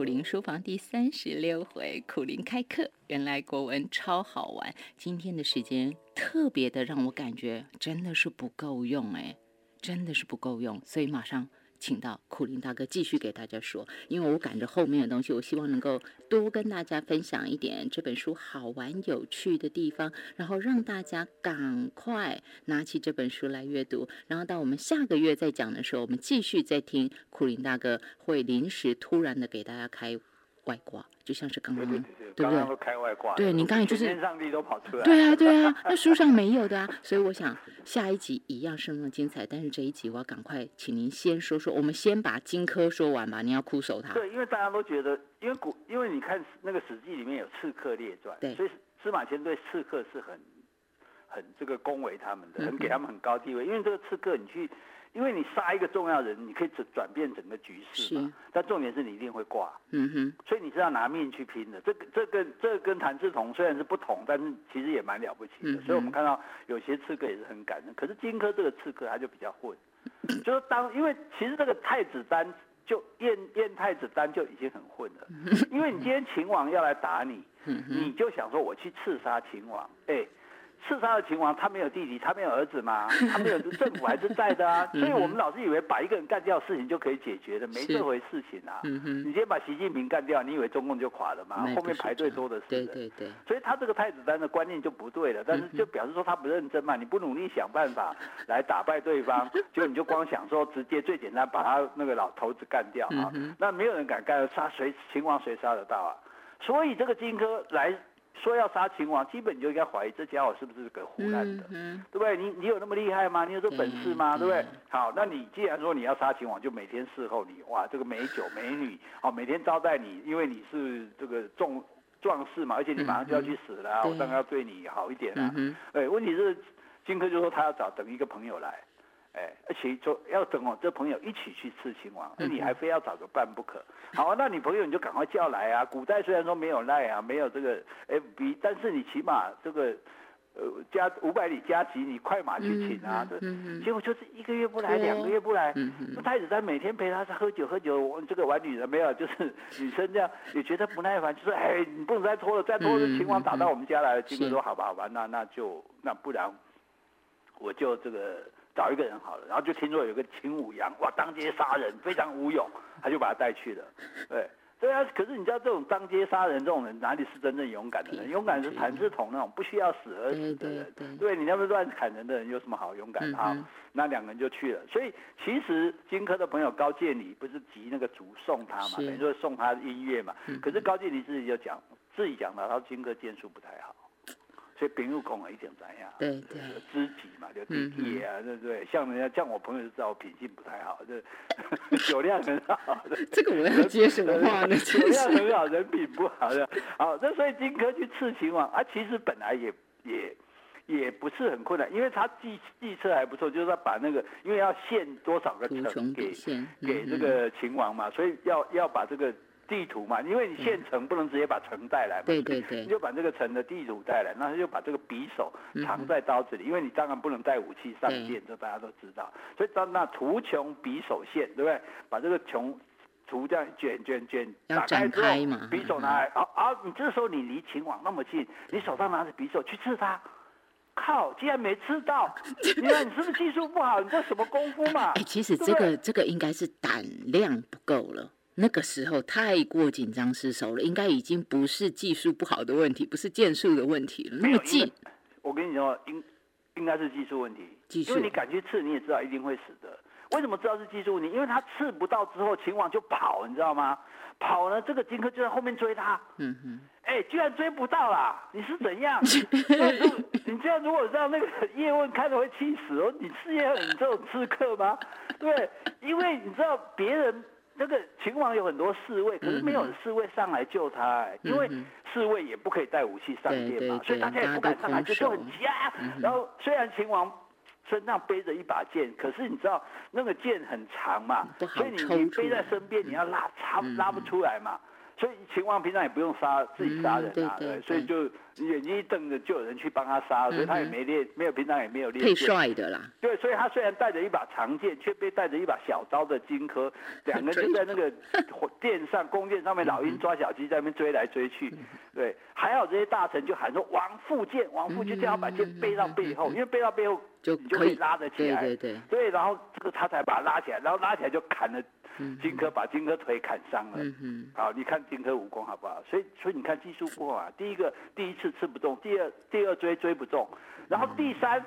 苦林书房第三十六回，苦林开课。原来国文超好玩，今天的时间特别的让我感觉真的是不够用哎，真的是不够用，所以马上。请到苦林大哥继续给大家说，因为我赶着后面的东西，我希望能够多跟大家分享一点这本书好玩有趣的地方，然后让大家赶快拿起这本书来阅读，然后到我们下个月再讲的时候，我们继续再听苦林大哥会临时突然的给大家开。外挂，就像是刚刚，对不对？开外挂，对你刚才就是上帝都跑出来，对啊，对啊，那书上没有的啊，所以我想下一集一样是那么精彩，但是这一集我要赶快请您先说说，我们先把荆轲说完吧，你要哭守他。对，因为大家都觉得，因为古，因为你看那个《史记》里面有刺客列传，对，所以司马迁对刺客是很很这个恭维他们的，很给他们很高地位，因为这个刺客你去。因为你杀一个重要人，你可以转转变整个局势嘛。但重点是你一定会挂。嗯哼。所以你是要拿命去拼的。这个、这跟这跟谭志同虽然是不同，但是其实也蛮了不起的。所以我们看到有些刺客也是很感人。可是荆轲这个刺客他就比较混，就是当因为其实这个太子丹就燕燕太子丹就已经很混了。因为你今天秦王要来打你，你就想说我去刺杀秦王，哎。刺杀的秦王，他没有弟弟，他没有儿子吗？他没有政府还是在的啊，所以我们老是以为把一个人干掉，事情就可以解决的，没这回事情啊。你先把习近平干掉，你以为中共就垮了吗？后面排队多的是。对对对。所以他这个太子丹的观念就不对了，但是就表示说他不认真嘛，你不努力想办法 来打败对方，就你就光想说直接最简单把他那个老头子干掉啊，那没有人敢干，杀谁秦王谁杀得到啊？所以这个荆轲来。说要杀秦王，基本你就应该怀疑这家伙是不是个胡乱的，对不对？你你有那么厉害吗？你有这本事吗？对不对？好，那你既然说你要杀秦王，就每天伺候你，哇，这个美酒美女，哦，每天招待你，因为你是这个重壮士嘛，而且你马上就要去死了，我当然要对你好一点啊。哎，问题是荆轲就说他要找等一个朋友来。哎，而且说要等我这朋友一起去刺秦王，那你还非要找个伴不可。好啊，那你朋友你就赶快叫来啊。古代虽然说没有赖啊，没有这个 FB，但是你起码这个呃加五百里加急，你快马去请啊。嗯嗯结果就是一个月不来，两个月不来。那太子丹每天陪他喝酒喝酒，这个玩女人没有，就是 女生这样也觉得不耐烦，就说哎，你不能再拖了，再拖了秦王打到我们家来了。荆轲说好吧，好吧，那那就那不然我就这个。找一个人好了，然后就听说有个秦舞阳，哇，当街杀人，非常无勇，他就把他带去了。对，对啊。可是你知道这种当街杀人这种人，哪里是真正勇敢的人？勇敢是谭嗣同那种不需要死而死的人。对，你那么乱砍人的人有什么好勇敢啊？那两个人就去了。所以其实荆轲的朋友高渐离不是急那个竹送他嘛，等于说送他音乐嘛。可是高渐离自己就讲，自己讲的，他说荆轲剑术不太好。所以朋友讲了一定怎样？对对，知己嘛，就知己啊，对不对？像人家像我朋友就知道我品性不太好，这 酒量很好。这个我要接什么话呢？酒量很好，人品不好的。好，那所以荆轲去刺秦王啊，其实本来也也也不是很困难，因为他计计策还不错，就是他把那个因为要献多少个城给给这个秦王嘛，所以要要把这个。地图嘛，因为你县城不能直接把城带来嘛，对对对，你就把这个城的地图带来，那他就把这个匕首藏在刀子里，因为你当然不能带武器上殿，这大家都知道。所以当那图穷匕首现，对不对？把这个穷图这样卷卷卷打开之后，匕首 拿来，啊啊！你这时候你离秦王那么近，你手上拿着匕首去刺他，靠！竟然没刺到，你看你是不是技术不好？你这什么功夫嘛？哎，其实这个这个应该是胆量不够了。那个时候太过紧张失手了，应该已经不是技术不好的问题，不是剑术的问题了。那么近，我跟你说，应应该是技术问题。技术，因为你敢去刺，你也知道一定会死的。为什么知道是技术问题？因为他刺不到之后，秦王就跑，你知道吗？跑了，这个荆轲就在后面追他。嗯哼。哎，居然追不到啦！你是怎样？你这样如果让那个 叶问看着会气死哦！你是要你这种刺客吗？对，因为你知道别人。这个秦王有很多侍卫，可是没有侍卫上来救他，因为侍卫也不可以带武器上殿嘛，所以大家也不敢上来，就就很急啊。然后虽然秦王身上背着一把剑，可是你知道那个剑很长嘛，所以你你背在身边，你要拉插拉不出来嘛。所以秦王平常也不用杀自己杀人啊，对，所以就眼睛一瞪着就有人去帮他杀，所以他也没练，没有平常也没有练。配帅的啦。对，所以他虽然带着一把长剑，却被带着一把小刀的荆轲，两个人就在那个殿上弓箭上面，老鹰抓小鸡在那边追来追去。对，还好这些大臣就喊说王复剑，王复就叫他把剑背到背后，因为背到背后就你就可以拉得起来。对对对。对，然后这个他才把他拉起来，然后拉起来就砍了。荆轲把荆轲腿砍伤了，嗯好，你看荆轲武功好不好？所以，所以你看技术不好啊。第一个，第一次吃不中；第二，第二追追不中；然后第三，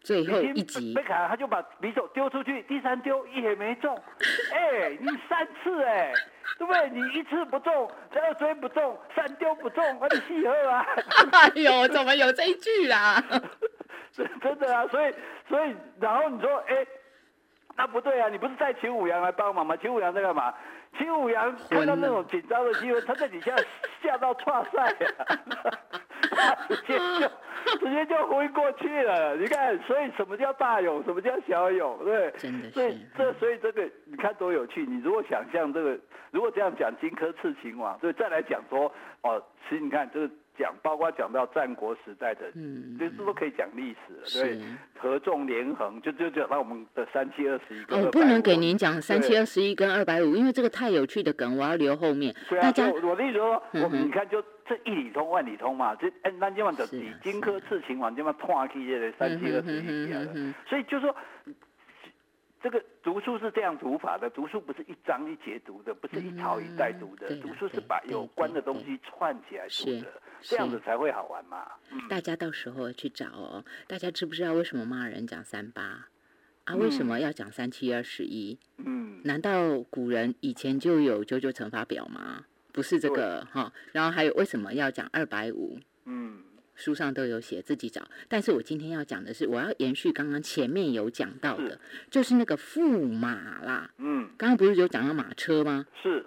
最后一集被砍，他就把匕首丢出去，第三丢也没中。哎，你三次哎，对不对？你一次不中，二追不中，三丢不中，那你戏喝啊？哎呦，怎么有这一句啊？真 真的啊，所以，所以，然后你说，哎。那不对啊！你不是带秦舞阳来帮忙吗？秦舞阳在干嘛？秦舞阳看到那种紧张的机会，他在底下吓到岔赛，直接就直接就昏过去了。你看，所以什么叫大勇？什么叫小勇？对，所以这所以这个你看多有趣。你如果想象这个，如果这样讲荆轲刺秦王，所以再来讲说哦，其实你看这个。讲，包括讲到战国时代的，嗯，这都可以讲历史了，对，合纵连横，就就讲到我们的三七二十一跟不能给您讲三七二十一跟二百五，因为这个太有趣的梗，我要留后面。大家，我的意思说，我你看，就这一里通万里通嘛，这哎，那今晚的比荆轲刺秦王，今晚拖起这个三七二十一啊，所以就说。这个读书是这样读法的，读书不是一章一节读的，不是一朝一代读的，读书是把有关的东西串起来读的，这样子才会好玩嘛。大家到时候去找哦。大家知不知道为什么骂人讲三八啊？为什么要讲三七二十一？嗯，难道古人以前就有九九乘法表吗？不是这个哈。然后还有为什么要讲二百五？嗯。书上都有写，自己找。但是我今天要讲的是，我要延续刚刚前面有讲到的，就是那个驸马啦。嗯，刚刚不是有讲到马车吗？是。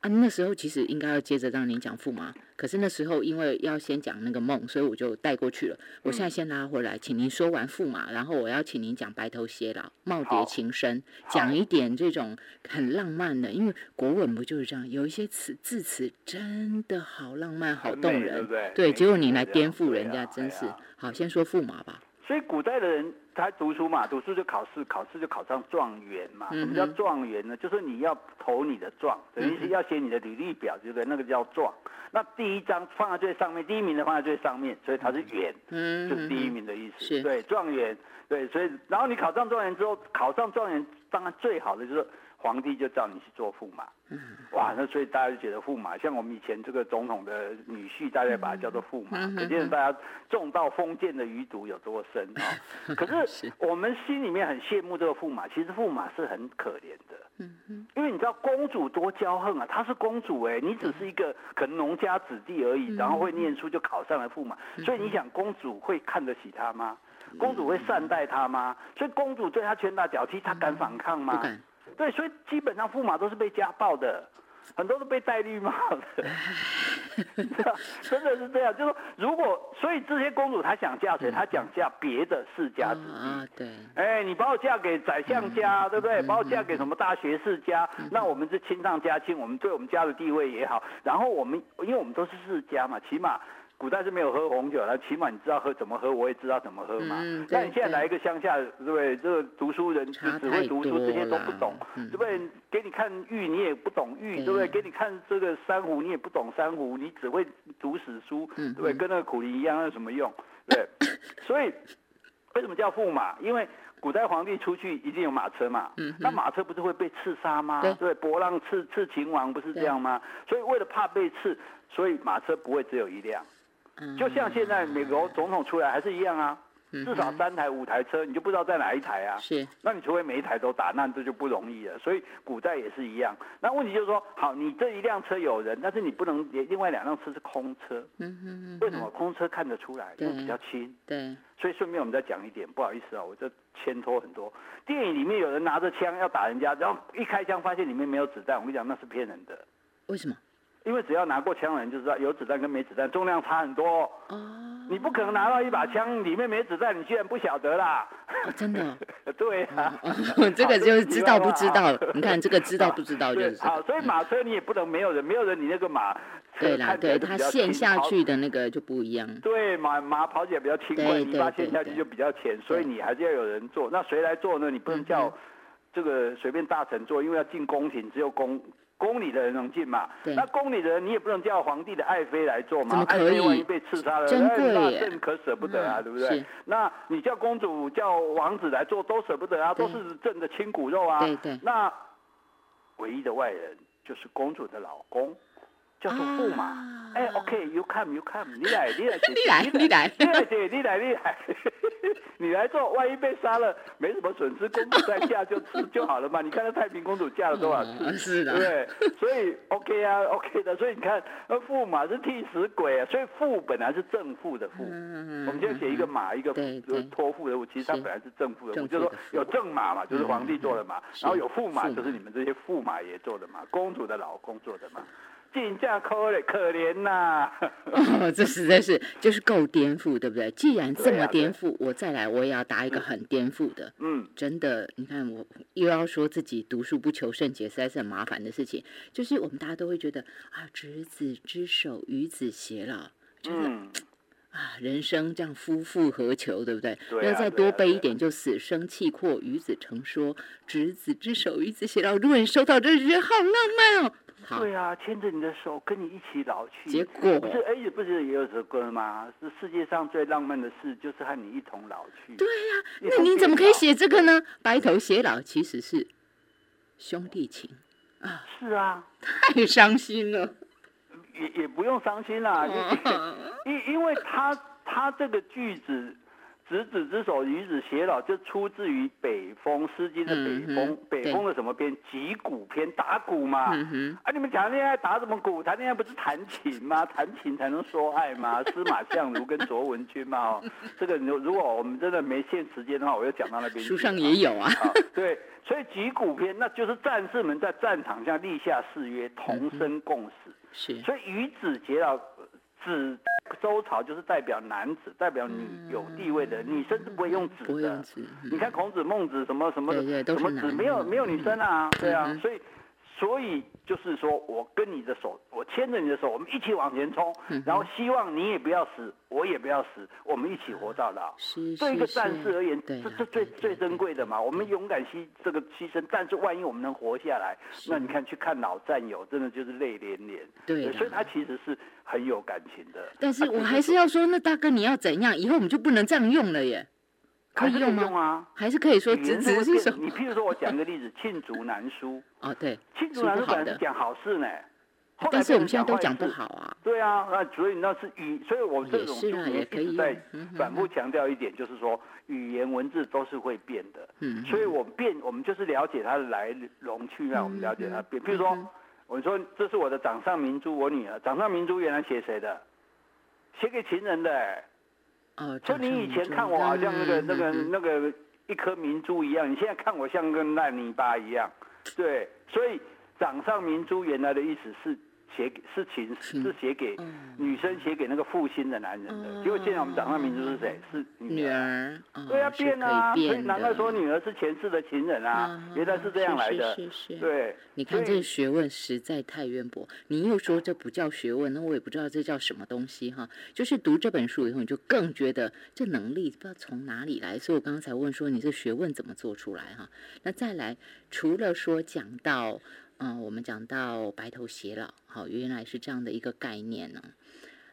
啊，那时候其实应该要接着让你讲驸马，可是那时候因为要先讲那个梦，所以我就带过去了。我现在先拉回来，请您说完驸马，然后我要请您讲白头偕老、耄耋情深，讲一点这种很浪漫的，因为国文不就是这样，有一些词字词真的好浪漫、好动人，对，结果你来颠覆人家，真是好。先说驸马吧。所以古代的人。他读书嘛，读书就考试，考试就考上状元嘛。什么叫状元呢？就是你要投你的状，等于是要写你的履历表，对不对？那个叫状。那第一张放在最上面，第一名的放在最上面，所以它是元，嗯就是第一名的意思。对，状元，对，所以然后你考上状元之后，考上状元当然最好的就是。皇帝就叫你去做驸马，哇，那所以大家就觉得驸马像我们以前这个总统的女婿，大家把它叫做驸马，可见大家种到封建的余毒有多深啊！可是我们心里面很羡慕这个驸马，其实驸马是很可怜的，因为你知道公主多骄横啊，她是公主哎，你只是一个可能农家子弟而已，然后会念书就考上了驸马，所以你想公主会看得起他吗？公主会善待他吗？所以公主对他拳打脚踢，他敢反抗吗？对，所以基本上驸马都是被家暴的，很多都被戴绿帽的，真的是这样。就说如果，所以这些公主她想嫁谁？她想嫁别的世家子弟。对。哎，你把我嫁给宰相家，对不对？把我嫁给什么大学士家？那我们是亲上加亲，我们对我们家的地位也好。然后我们，因为我们都是世家嘛，起码。古代是没有喝红酒，了起码你知道喝怎么喝，我也知道怎么喝嘛。那你现在来一个乡下，对不对？这个读书人只只会读书，这些都不懂，对不对？给你看玉，你也不懂玉，对不对？给你看这个珊瑚，你也不懂珊瑚，你只会读史书，对不对？跟那个苦林一样，有什么用？对，所以为什么叫驸马？因为古代皇帝出去一定有马车嘛。那马车不是会被刺杀吗？对，博浪刺刺秦王不是这样吗？所以为了怕被刺，所以马车不会只有一辆。就像现在美国总统出来还是一样啊，至少三台五台车，你就不知道在哪一台啊。是，那你除非每一台都打，那这就不容易了。所以古代也是一样。那问题就是说，好，你这一辆车有人，但是你不能另外两辆车是空车。嗯嗯为什么空车看得出来？因为比较轻。对。所以顺便我们再讲一点，不好意思啊，我这牵拖很多。电影里面有人拿着枪要打人家，然后一开枪发现里面没有子弹，我跟你讲那是骗人的。为什么？因为只要拿过枪的人就知道，有子弹跟没子弹重量差很多。哦。你不可能拿到一把枪里面没子弹，你居然不晓得啦。真的？对啊，这个就是知道不知道？你看这个知道 不知道就是好，所以马车你也不能没有人，没有人你那个马，对啦，对它陷下去的那个就不一样。对，马马跑起来比较轻快，你把陷下去就比较浅，所以你还是要有人做。那谁来做呢？你不能叫这个随便大臣做，因为要进宫廷，只有宫。宫里的人能进嘛？那宫里的人你也不能叫皇帝的爱妃来做嘛？爱妃万一被刺杀了，那朕可舍不得啊，对不对？那你叫公主、叫王子来做都舍不得啊，都是朕的亲骨肉啊。对对。那唯一的外人就是公主的老公。叫做驸马，哎，OK，you come，you come，你来，你来，你来，你来，你来，姐，你来，你来，你来做，万一被杀了，没什么损失，公主再嫁就就好了嘛。你看那太平公主嫁了多少次，是的，对，所以 OK 啊，OK 的，所以你看，那驸马是替死鬼啊，所以驸本来是正负的驸，我们就写一个马，一个就是托付的，其实它本来是正负的驸，就是说有正马嘛，就是皇帝做的马，然后有驸马，就是你们这些驸马爷做的嘛，公主的老公做的嘛。进价可怜可怜呐！这实在是就是够颠覆，对不对？既然这么颠覆，我再来，我也要答一个很颠覆的。嗯，真的，你看我又要说自己读书不求甚解，实在是很麻烦的事情。就是我们大家都会觉得啊，执子之手，与子偕老，就是啊，人生这样夫复何求，对不对？要再多背一点，就死生契阔，与子成说，执子之手，与子偕老。如果你收到这，觉得好浪漫哦。对啊，牵着你的手，跟你一起老去。结果不是哎，不是也有首歌吗？是世界上最浪漫的事，就是和你一同老去。对呀，那你怎么可以写这个呢？白头偕老其实是兄弟情啊。是啊，太伤心了。也也不用伤心啦，因因为他他这个句子。执子之手，与子偕老，就出自于北风《诗经》的北风。北风的什么篇？击鼓篇，打鼓嘛。啊，你们谈恋爱打什么鼓？谈恋爱不是弹琴吗？弹琴才能说爱吗？司马相如跟卓文君嘛。哦，这个如如果我们真的没限时间的话，我就讲到那边。书上也有啊。对，所以击鼓篇，那就是战士们在战场上立下誓约，同生共死。是。所以与子偕老。子周朝就是代表男子，代表女有地位的，女生是不会用纸的。你看孔子、孟子什么什么的，什么纸没有没有女生啊？对啊，所以。所以就是说，我跟你的手，我牵着你的手，我们一起往前冲，然后希望你也不要死，我也不要死，我们一起活到老。对一个战士而言，这这最最珍贵的嘛。我们勇敢牺这个牺牲，但是万一我们能活下来，那你看去看老战友，真的就是泪连连。对，所以他其实是很有感情的。但是我还是要说，那大哥你要怎样？以后我们就不能这样用了耶。可以用吗？还是可以说只只是什你譬如说，我讲个例子，罄竹难书。哦，对，罄竹难书本来是讲好事呢，但是我们现在都讲不好啊。对啊，那所以那是语，所以我这种书也一直在反复强调一点，就是说语言文字都是会变的。嗯，所以我变，我们就是了解它的来龙去脉，我们了解它变。譬如说，我说这是我的掌上明珠，我女儿掌上明珠原来写谁的？写给情人的。就你以前看我好像那个那个那个一颗明珠一样，你现在看我像个烂泥巴一样，对，所以掌上明珠原来的意思是。写给是情是写给女生写给那个负心的男人的，结果现在我们掌上明珠是谁？是女儿。对啊，变啊，所以难怪说女儿是前世的情人啊，原来是这样来的。是是是。对，你看这个学问实在太渊博。你又说这不叫学问，那我也不知道这叫什么东西哈。就是读这本书以后，你就更觉得这能力不知道从哪里来。所以我刚刚才问说，你这学问怎么做出来哈？那再来，除了说讲到。嗯，我们讲到白头偕老，好，原来是这样的一个概念呢。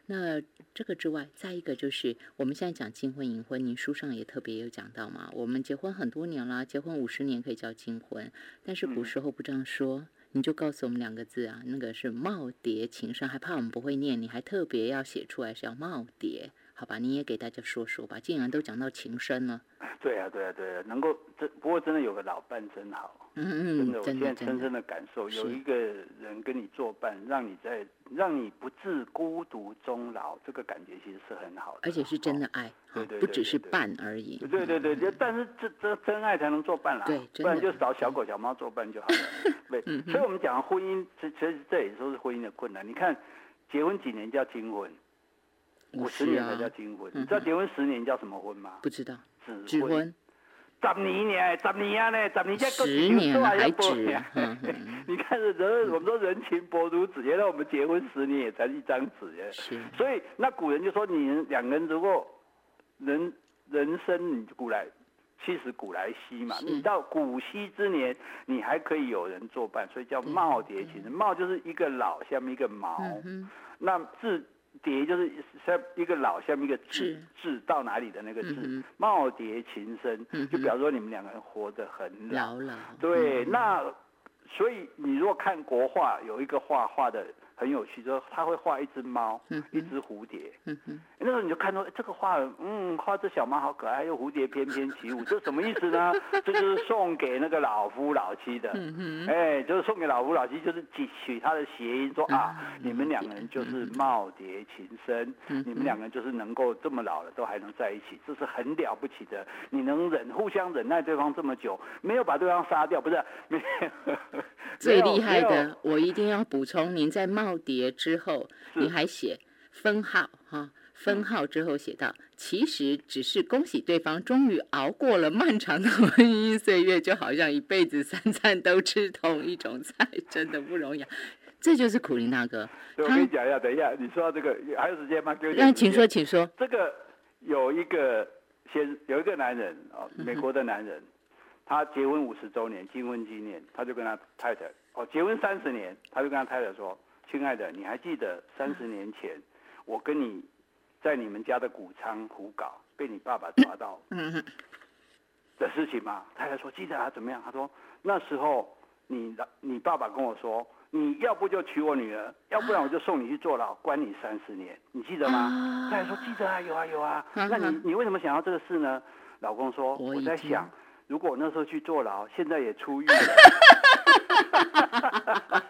那这个之外，再一个就是我们现在讲金婚银婚，您书上也特别有讲到嘛。我们结婚很多年了，结婚五十年可以叫金婚，但是古时候不这样说，你就告诉我们两个字啊，那个是耄耋情深，还怕我们不会念，你还特别要写出来是要耄耋。好吧，你也给大家说说吧。既然都讲到情深了，对啊，对啊，对啊，能够真不过真的有个老伴真好，嗯嗯，真的，我现在深深的感受，有一个人跟你作伴，让你在让你不至孤独终老，这个感觉其实是很好的，而且是真的爱，对对，不只是伴而已。对对对，但是这这真爱才能作伴啦，对，不然就找小狗小猫作伴就好了。对，所以我们讲婚姻，其实这也都是婚姻的困难。你看，结婚几年叫金婚？五十年才叫金婚，你知道结婚十年叫什么婚吗？不知道，指婚。十年呢，十年啊呢，十年再十年还止。你看人，我们说人情薄如纸，原来我们结婚十年也才一张纸耶。是。所以那古人就说，你两个人如果人人生你古来七十古来稀嘛，你到古稀之年，你还可以有人作伴，所以叫耄耋其实。耄就是一个老，下面一个毛。那字蝶就是像一个老，下面一个字，字到哪里的那个字。耄耋情深，就比方说你们两个人活得很老。老对，那所以你如果看国画，有一个画画的。很有趣，就是他会画一只猫，一只蝴蝶。那时候你就看到这个画，嗯，画这小猫好可爱，又蝴蝶翩翩起舞，这什么意思呢？这就是送给那个老夫老妻的。哎，就是送给老夫老妻，就是取取他的谐音，说啊，你们两个人就是耄耋情深，你们两个人就是能够这么老了都还能在一起，这是很了不起的。你能忍互相忍耐对方这么久，没有把对方杀掉，不是？最厉害的，我一定要补充，您在耄耋之后，你还写分号哈，分号之后写到，其实只是恭喜对方终于熬过了漫长的婚姻岁月，就好像一辈子三餐都吃同一种菜，真的不容易。这就是苦林大哥。我跟你讲一下，等一下，你说到这个还有时间吗？那请说，请说。这个有一个先有一个男人啊，美国的男人。他结婚五十周年金婚纪念，他就跟他太太哦，结婚三十年，他就跟他太太说：“亲爱的，你还记得三十年前我跟你在你们家的谷仓胡搞，被你爸爸抓到的事情吗？”太太说：“记得啊，怎么样？”他说：“那时候你你爸爸跟我说，你要不就娶我女儿，要不然我就送你去坐牢，关你三十年，你记得吗？”太太说：“记得啊，有啊有啊。”那你你为什么想要这个事呢？老公说：“我在想。”如果我那时候去坐牢，现在也出狱了。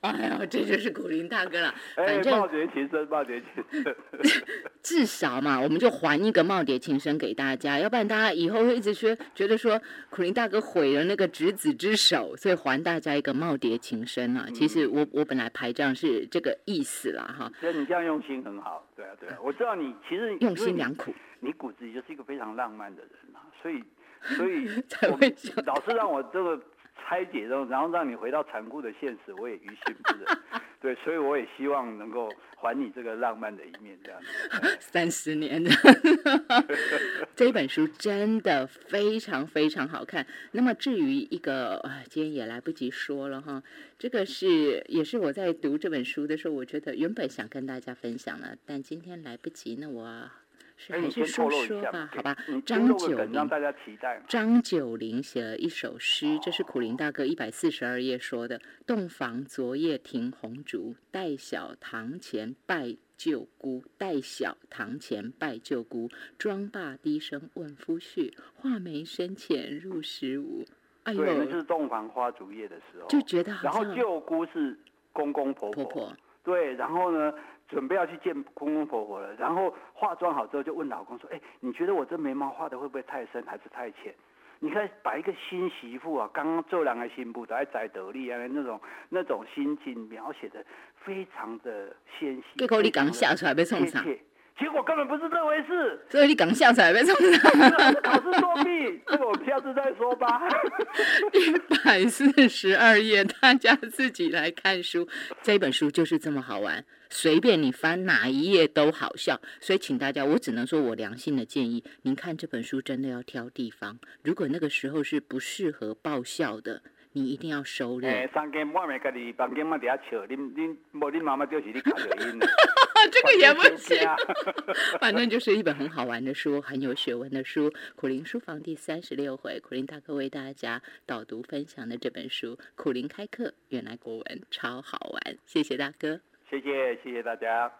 哎呀，这就是古林大哥了。反正耄耋情深，耄耋情深。至少嘛，我们就还一个耄耋情深给大家，要不然大家以后会一直说，觉得说苦林大哥毁了那个执子之手，所以还大家一个耄耋情深啊。其实我我本来排这样是这个意思啦，哈。所以你这样用心很好，对啊对啊，我知道你其实用心良苦，你骨子里就是一个非常浪漫的人嘛，所以。所以 才会老是让我这个拆解中，然后让你回到残酷的现实，我也于心不忍。对，所以我也希望能够还你这个浪漫的一面，这样子。三十年的，这本书真的非常非常好看。那么至于一个，今天也来不及说了哈，这个是也是我在读这本书的时候，我觉得原本想跟大家分享了，但今天来不及，那我。还是说说吧，好吧。张九龄，张九龄写了一首诗，这是苦林大哥一百四十二页说的：“洞房昨夜停红烛，待小堂前拜舅姑。待小堂前拜舅姑，妆罢低声问夫婿，画眉深浅入时无。”哎呦，那是洞房花烛夜的时候，就觉得。然后舅姑是公公婆婆，对，然后呢？准备要去见公公婆婆了，然后化妆好之后就问老公说：“哎，你觉得我这眉毛画的会不会太深还是太浅？你看把一个新媳妇啊，刚刚做两个新妇，还在得力啊，那种那种心境描写的非常的纤细。结果你刚下出来被冲上。结果根本不是这回事，所以你刚下才被冲上。考试作弊，这个我们下次再说吧。一百四十二页，大家自己来看书。这本书就是这么好玩，随便你翻哪一页都好笑。所以请大家，我只能说我良心的建议，您看这本书真的要挑地方。如果那个时候是不适合爆笑的。你一定要收敛。哎，三更半夜家己房间嘛底下笑，恁恁无恁妈妈就是你看着音 这个也不行。反正就是一本很好玩的书，很有学问的书。苦林书房第三十六回，苦林大哥为大家导读分享的这本书《苦林开课》，原来国文超好玩。谢谢大哥。谢谢谢谢大家。